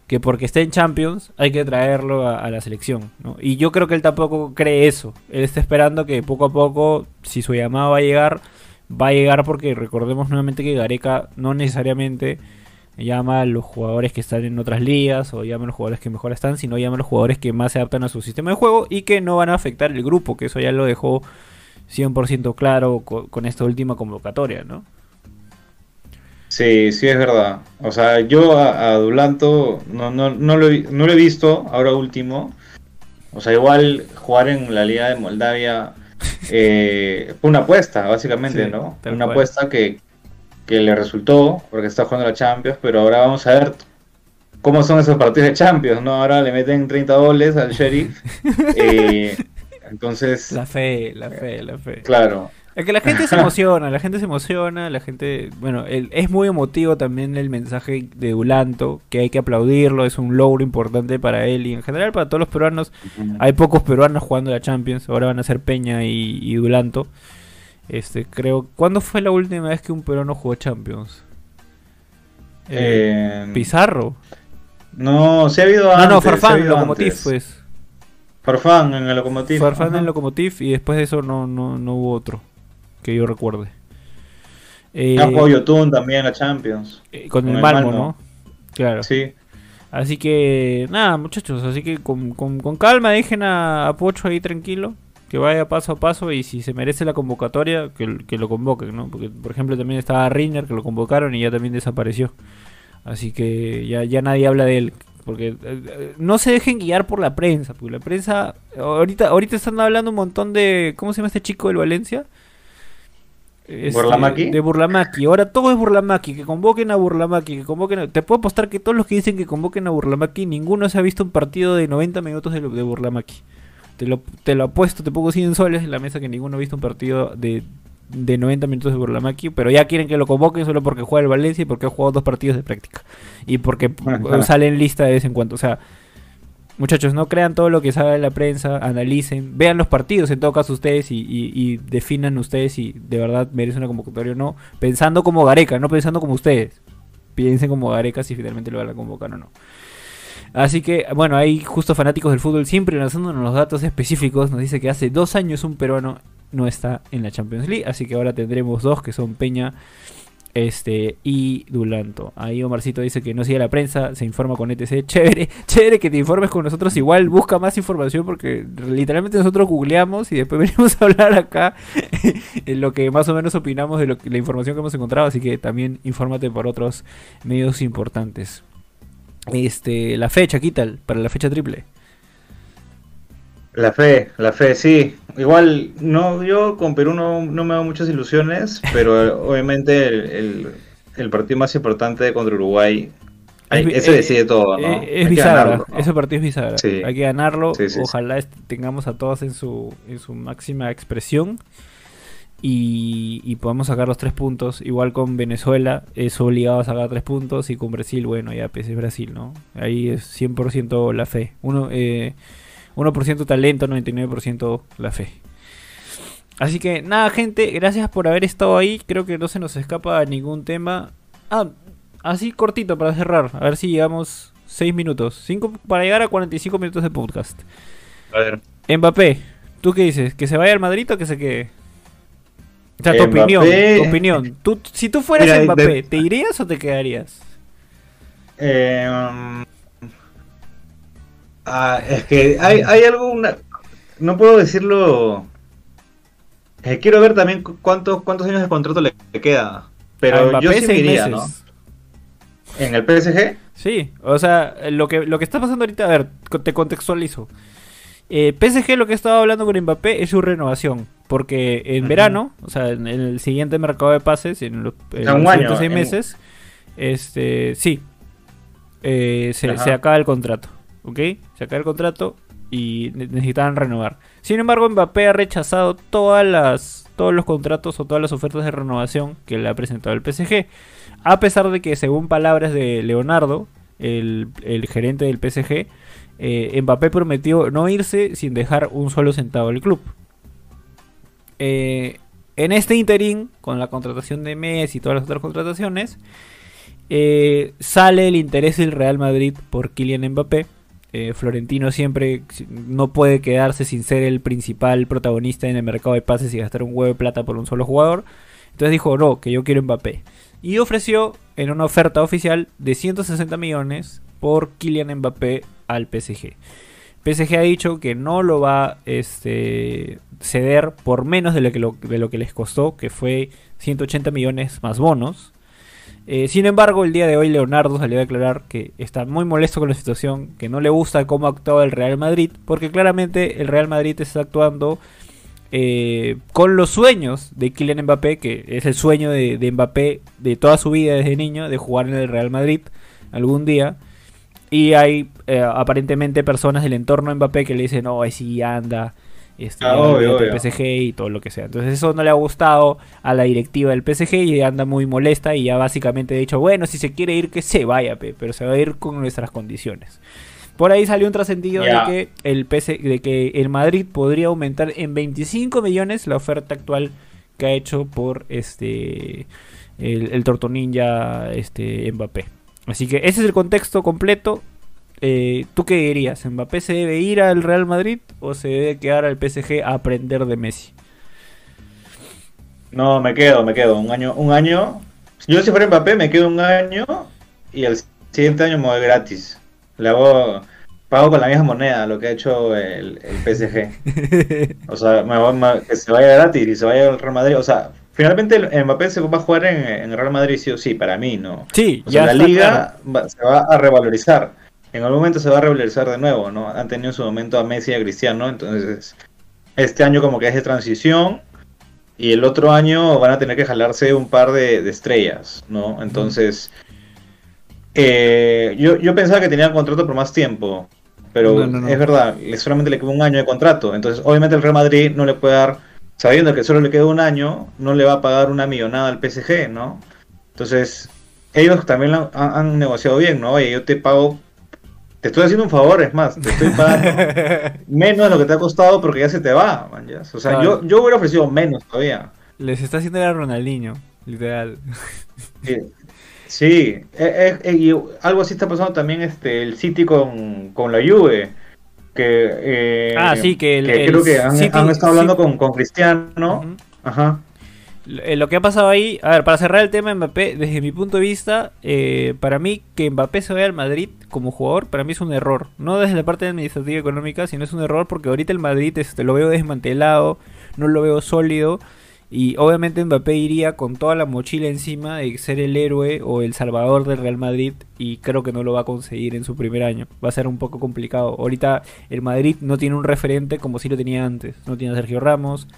que porque esté en Champions hay que traerlo a, la selección. Y yo creo que él tampoco cree eso. Él está esperando que poco a poco, si su llamado va a llegar, va a llegar porque recordemos nuevamente que Gareca no necesariamente llama a los jugadores que están en otras ligas o llama a los jugadores que mejor están, sino llama a los jugadores que más se adaptan a su sistema de juego y que no van a afectar el grupo, que eso ya lo dejó 100% claro con, esta última convocatoria, ¿no? Sí, sí es verdad. O sea, yo a, Dulanto no, no, no, lo, no lo he visto ahora último. O sea, igual jugar en la Liga de Moldavia [laughs] eh, fue una apuesta, básicamente, ¿no? Una apuesta que, que, le resultó, porque está jugando la Champions, pero ahora vamos a ver cómo son esos partidos de Champions, ¿no? Ahora le meten 30 goles al Sheriff. [laughs] Eh, entonces. La fe, la fe, la fe. Claro. Es que la gente se [laughs] emociona, la gente se emociona, la gente, bueno, es muy emotivo también el mensaje de Dulanto, que hay que aplaudirlo, es un logro importante para él y en general para todos los peruanos. Hay pocos peruanos jugando la Champions, ahora van a ser Peña y, Dulanto. Este, creo, ¿cuándo fue la última vez que un peruano jugó Champions? Eh, Pizarro. No, se ha habido antes. No, no, Farfán, Locomotiv, pues. Farfán en el Locomotiv. Farfán en el Locomotiv y después de eso no, no, no hubo otro que yo recuerde. Eh, jugado Yotun también a Champions. Eh, con, el, Malmo, ¿no? Claro. Sí. Así que, nada, muchachos, así que con, con, calma dejen a, Pocho ahí tranquilo, que vaya paso a paso y si se merece la convocatoria, que, que lo convoquen, ¿no? Porque, por ejemplo, también estaba Riner, que lo convocaron y ya también desapareció. Así que ya, ya nadie habla de él. Porque eh, eh, no se dejen guiar por la prensa, porque la prensa ahorita ahorita están hablando un montón de ¿cómo se llama este chico del Valencia? Este, ¿Burlamaki? De Burlamaki. Ahora todo es Burlamaki, que convoquen a Burlamaki, que convoquen Te puedo apostar que todos los que dicen que convoquen a Burlamaki, ninguno se ha visto un partido de 90 minutos de, de Burlamaki. Te lo, te lo apuesto, te pongo 100 soles en la mesa que ninguno ha visto un partido de de 90 minutos de Burlamaki, pero ya quieren que lo convoquen solo porque juega el Valencia y porque ha jugado dos partidos de práctica. Y porque sale en lista de vez en cuando. O sea, muchachos, no crean todo lo que sabe la prensa, analicen, vean los partidos en todo caso ustedes y, definan ustedes si de verdad merece una convocatoria o no, pensando como Gareca, no pensando como ustedes. Piensen como Gareca si finalmente lo van a convocar o no. Así que, bueno, hay justo fanáticos del fútbol siempre lanzándonos los datos específicos. Nos dice que hace dos años un peruano no está en la Champions League. Así que ahora tendremos dos que son Peña este y Dulanto. Ahí Omarcito dice que no sigue la prensa, se informa con ETC. [laughs] Chévere, chévere que te informes con nosotros. Igual busca más información porque literalmente nosotros googleamos y después [laughs] venimos a hablar acá [laughs] en lo que más o menos opinamos de la información que hemos encontrado. Así que también infórmate por otros medios importantes. Este, la fecha, ¿qué tal? Para la fecha triple. La fe, la fe, sí. Igual, no, yo con Perú no, me hago muchas ilusiones, [laughs] pero obviamente el, partido más importante contra Uruguay, ese eh, decide todo, ¿no? Eh, es bisagra, ese partido es bisagra. Hay que ganarlo, ojalá tengamos a todos en su, en su máxima expresión y, y, podamos sacar los tres puntos. Igual con Venezuela es obligado a sacar tres puntos y con Brasil, bueno, ya pues es Brasil, ¿no? Ahí es 100% la fe. Uno, eh, 1% talento, 99% la fe. Así que nada, gente, gracias por haber estado ahí. Creo que no se nos escapa ningún tema. Ah, así cortito para cerrar. A ver si llegamos 6 minutos. 5 para llegar a 45 minutos de podcast. A ver. Mbappé, ¿tú qué dices? ¿Que se vaya al Madrid o que se quede? O sea, tu opinión, tu opinión. Tú, si tú fueras Mbappé, ¿te irías o te quedarías? Eh, Ah, es que hay, hay algo, no puedo decirlo. Eh, quiero ver también cuántos, cuántos años de contrato le, queda. Pero yo sí ¿no? ¿En el PSG? Sí, o sea, lo que, lo que está pasando ahorita, a ver, te contextualizo. Eh, PSG lo que estaba hablando con Mbappé es su renovación. Porque en verano, o sea, en el siguiente mercado de pases, en los, siguientes seis meses, este, sí, eh, se, se acaba el contrato. ¿Ok? Se acaba el contrato y necesitaban renovar. Sin embargo, Mbappé ha rechazado todas las, todos los contratos o todas las ofertas de renovación que le ha presentado el PSG. A pesar de que, según palabras de Leonardo, el, gerente del PSG, eh, Mbappé prometió no irse sin dejar un solo centavo al club. Eh, en este interín, con la contratación de Messi y todas las otras contrataciones, eh, sale el interés del Real Madrid por Kylian Mbappé eh, Florentino siempre no puede quedarse sin ser el principal protagonista en el mercado de pases y gastar un huevo de plata por un solo jugador. Entonces dijo, no, que yo quiero Mbappé. Y ofreció en una oferta oficial de 160 millones por Kylian Mbappé al PSG. PSG ha dicho que no lo va este, ceder por menos de lo, que de lo que les costó, que fue 180 millones más bonos. Eh, sin embargo, el día de hoy Leonardo salió a declarar que está muy molesto con la situación, que no le gusta cómo ha actuado el Real Madrid, porque claramente el Real Madrid está actuando eh, con los sueños de Kylian Mbappé, que es el sueño de, Mbappé de toda su vida desde niño, de jugar en el Real Madrid algún día. Y hay eh, aparentemente personas del entorno de Mbappé que le dicen, no, ahí sí anda, este, ah, PSG y todo lo que sea. Entonces eso no le ha gustado a la directiva del PSG y anda muy molesta y ya básicamente ha dicho, bueno, si se quiere ir que se vaya, pero se va a ir con nuestras condiciones. Por ahí salió un trascendido de que el de que el Madrid podría aumentar en 25 millones la oferta actual que ha hecho por este el, el Tortoninja este Mbappé. Así que ese es el contexto completo. Eh, ¿Tú qué dirías? ¿Mbappé se debe ir al Real Madrid o se debe quedar al PSG a aprender de Messi? No, me quedo, me quedo. Un año, un año. Yo si fuera Mbappé me quedo un año y el siguiente año me voy gratis. Le hago, pago con la misma moneda lo que ha hecho el, PSG. [laughs] o sea, que se vaya gratis y se vaya al Real Madrid. O sea, finalmente el Mbappé se va a jugar en, el Real Madrid sí o sí, para mí, ¿no? Sí, ya la liga se va a revalorizar en algún momento se va a revalorizar de nuevo, ¿no? Han tenido en su momento a Messi y a Cristiano, entonces este año como que es de transición y el otro año van a tener que jalarse un par de, estrellas, ¿no? Entonces, eh, yo, yo pensaba que tenía contrato por más tiempo, pero es verdad, solamente le queda un año de contrato, entonces obviamente el Real Madrid no le puede dar, sabiendo que solo le queda un año, no le va a pagar una millonada al PSG, ¿no? Entonces, ellos también han, han negociado bien, ¿no? Oye, yo te pago te estoy haciendo un favor, es más, te estoy pagando [laughs] menos de lo que te ha costado porque ya se te va, man, O sea, yo, yo hubiera ofrecido menos todavía. Les está haciendo a Ronaldinho, literal. Sí, eh, eh, eh, y algo así está pasando también este el City con, la Juve. Que, ah, sí, que, el, creo que han, estado hablando con, con, Cristiano. Ajá. Eh, lo que ha pasado ahí, a ver, para cerrar el tema de Mbappé, desde mi punto de vista, eh, para mí que Mbappé se vaya al Madrid como jugador, para mí es un error. No desde la parte administrativa económica, sino es un error porque ahorita el Madrid este, lo veo desmantelado, no lo veo sólido. Y obviamente Mbappé iría con toda la mochila encima de ser el héroe o el salvador del Real Madrid y creo que no lo va a conseguir en su primer año. Va a ser un poco complicado. Ahorita el Madrid no tiene un referente como si lo tenía antes. No tiene a Sergio Ramos.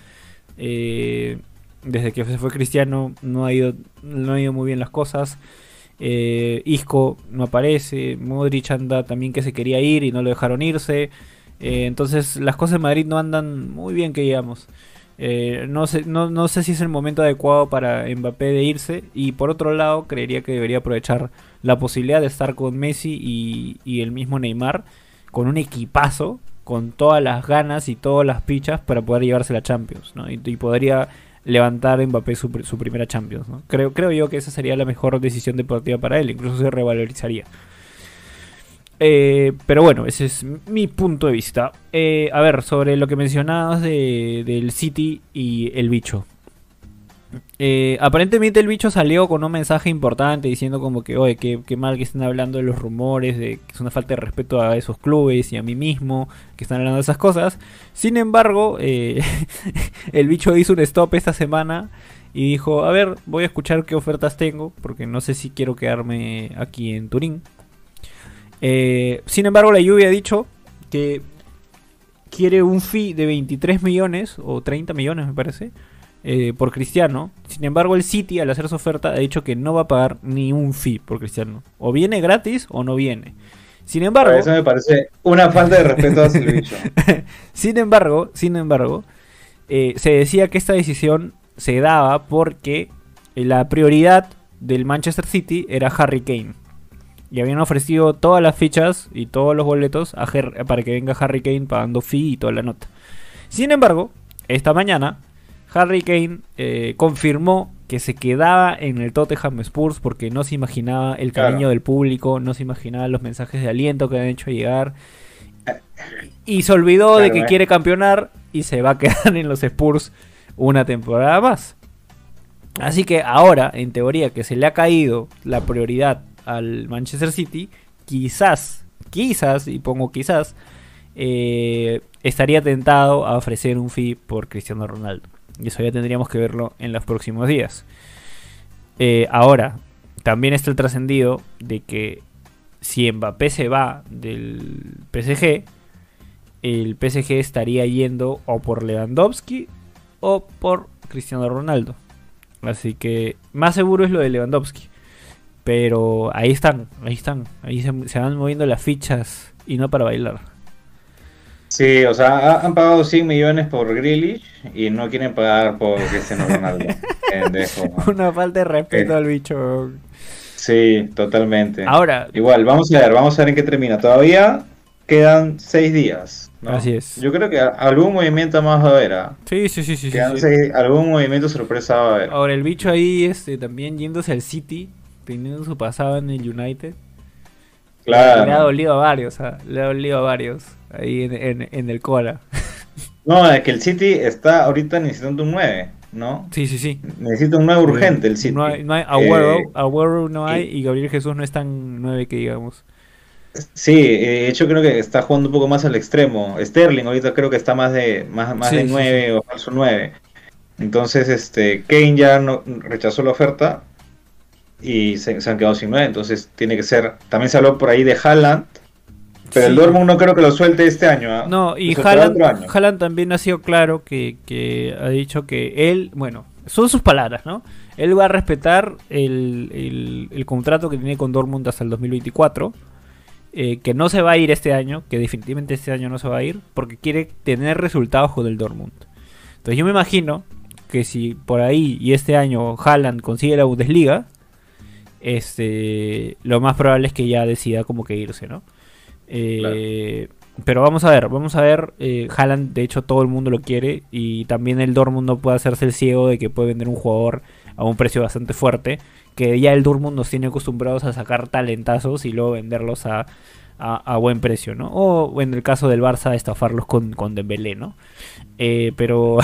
Eh, desde que se fue Cristiano no ha ido, no ha ido muy bien las cosas. Eh, Isco no aparece. Modric anda también que se quería ir y no lo dejaron irse. Eh, entonces las cosas en Madrid no andan muy bien que digamos. Eh, no, sé, no, sé si es el momento adecuado para Mbappé de irse. Y por otro lado, creería que debería aprovechar la posibilidad de estar con Messi y, el mismo Neymar. Con un equipazo, con todas las ganas y todas las pichas para poder llevarse la Champions. Y, podría levantar Mbappé su, primera Champions. Creo, creo yo que esa sería la mejor decisión deportiva para él. Incluso se revalorizaría. Eh, pero bueno, ese es mi punto de vista. Eh, a ver, sobre lo que mencionabas de, del City y el bicho. Eh, aparentemente el bicho salió con un mensaje importante diciendo como que, oye, qué, mal que estén hablando de los rumores, de que es una falta de respeto a esos clubes y a mí mismo, que están hablando de esas cosas. Sin embargo, [laughs] el bicho hizo un stop esta semana y dijo, a ver, voy a escuchar qué ofertas tengo, porque no sé si quiero quedarme aquí en Turín. Eh, sin embargo, la lluvia ha dicho que quiere un fee de 23 millones o 30 millones, me parece, eh, por Cristiano. Sin embargo, el City, al hacer su oferta, ha dicho que no va a pagar ni un fee por Cristiano. O viene gratis o no viene. Sin embargo. Eso me parece una falta de respeto a servicio. [laughs] sin embargo, sin embargo, eh, se decía que esta decisión se daba porque la prioridad del Manchester City era Harry Kane y habían ofrecido todas las fichas y todos los boletos a para que venga Harry Kane pagando fee y toda la nota. Sin embargo, esta mañana Harry Kane eh, confirmó que se quedaba en el Tottenham Spurs porque no se imaginaba el cariño del público, no se imaginaba los mensajes de aliento que han hecho llegar. Y se olvidó de que eh. quiere campeonar y se va a [laughs] quedar en los Spurs una temporada más. Así que ahora, en teoría, que se le ha caído la prioridad al Manchester City, quizás, quizás, y pongo quizás, eh, estaría tentado a ofrecer un fee por Cristiano Ronaldo. Y eso ya tendríamos que verlo en los próximos días. Eh, ahora, también está el trascendido de que si Mbappé se va del PSG, el PSG estaría yendo o por Lewandowski o por Cristiano Ronaldo. Así que más seguro es lo de Lewandowski. Pero ahí están, ahí están, ahí se, van moviendo las fichas y no para bailar. Sí, o sea, han pagado 100 millones por Grealish y no quieren pagar por Cristiano Ronaldo. [laughs] Una falta de respeto eh, al bicho. Sí, totalmente. Ahora. Igual, vamos a ver, vamos a ver en qué termina. Todavía quedan 6 días. Así es. Yo creo que algún movimiento más va a haber. ¿ah? Sí, sí, sí, sí, algún movimiento sorpresa va a haber. Ahora, el bicho ahí este, también yéndose al City teniendo su pasado en el United. Claro. Le ha dolido a varios, ¿ah? le ha dolido a varios ahí en, el Cora. [laughs] No, es que el City está ahorita necesitando un 9, ¿no? Sí, sí, sí. Necesita un 9 urgente el City. No hay, no hay eh, no hay y Gabriel Jesús no es tan 9 que digamos. Sí, de hecho creo que está jugando un poco más al extremo. Sterling ahorita creo que está más de más, más de 9 o falso 9. Entonces, este, Kane ya no, rechazó la oferta y se, han quedado sin nueve, entonces tiene que ser. También se habló por ahí de Haaland, pero el Dortmund no creo que lo suelte este año. ¿ah? No, y Haaland, también ha sido claro que, ha dicho que él, bueno, son sus palabras, ¿no? Él va a respetar el, el, contrato que tiene con Dortmund hasta el 2024. Eh, que no se va a ir este año, que definitivamente este año no se va a ir, porque quiere tener resultados con el Dortmund. Entonces yo me imagino que si por ahí y este año Haaland consigue la Bundesliga, este, lo más probable es que ya decida como que irse, ¿no? Eh, pero vamos a ver, vamos a ver. Eh, de hecho, todo el mundo lo quiere. Y también el Dortmund no puede hacerse el ciego de que puede vender un jugador a un precio bastante fuerte. Que ya el Dortmund nos tiene acostumbrados a sacar talentazos y luego venderlos a, a, buen precio, ¿no? O en el caso del Barça, estafarlos con, con Dembélé, ¿no? Eh, pero,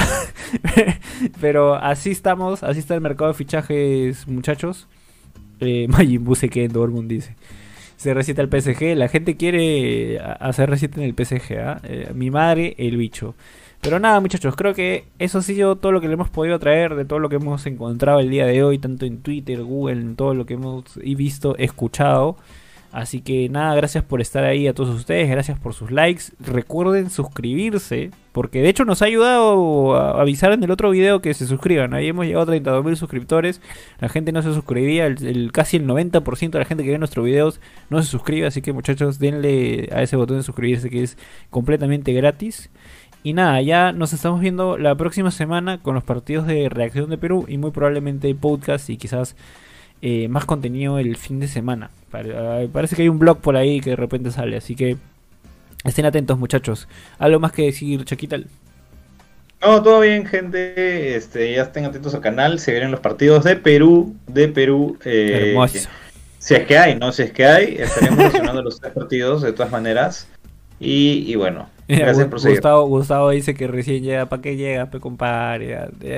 [laughs] pero así estamos, así está el mercado de fichajes, muchachos. Eh, [laughs] Majin Buu se queda en Dortmund, dice. Se recita el PSG. La gente quiere hacer recita en el PSG. ¿ah? Eh, mi madre, el bicho. Pero nada, muchachos, creo que eso ha sido todo lo que le hemos podido traer de todo lo que hemos encontrado el día de hoy, tanto en Twitter, Google, en todo lo que hemos visto, escuchado. Así que nada, gracias por estar ahí a todos ustedes, gracias por sus likes. Recuerden suscribirse, porque de hecho nos ha ayudado a avisar en el otro video que se suscriban. Ahí hemos llegado a 32 mil suscriptores. La gente no se suscribía, el, casi el 90% de la gente que ve nuestros videos no se suscribe. Así que muchachos, denle a ese botón de suscribirse que es completamente gratis. Y nada, ya nos estamos viendo la próxima semana con los partidos de reacción de Perú y muy probablemente podcast y quizás eh, más contenido el fin de semana. Ah, parece que hay un blog por ahí que de repente sale, así que estén atentos muchachos. ¿Algo más que decir, Chaquita? No, todo bien, gente. Este, ya estén atentos al canal. Se vienen los partidos de Perú, de Perú. Eh, si es que hay, ¿no? Si es que hay, estaremos [laughs] mencionando los tres partidos de todas maneras. Y, bueno, gracias por Gustavo, Gustavo dice que recién llega, ¿para qué llega, pe compadre?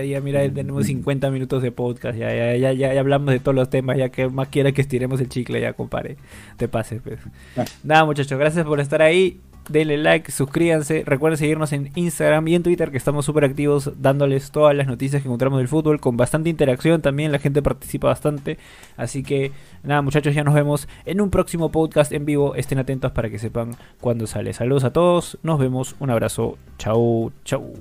Ya, mira, tenemos 50 minutos de podcast, ya, ya, ya, ya, hablamos de todos los temas, ya que más quiera que estiremos el chicle, ya compadre, te pases. Pues. Ah. Nada muchachos, gracias por estar ahí denle like, suscríbanse, recuerden seguirnos en Instagram y en Twitter que estamos súper activos dándoles todas las noticias que encontramos del fútbol con bastante interacción también, la gente participa bastante, así que nada muchachos, ya nos vemos en un próximo podcast en vivo, estén atentos para que sepan cuándo sale. Saludos a todos, nos vemos, un abrazo, chau, chau.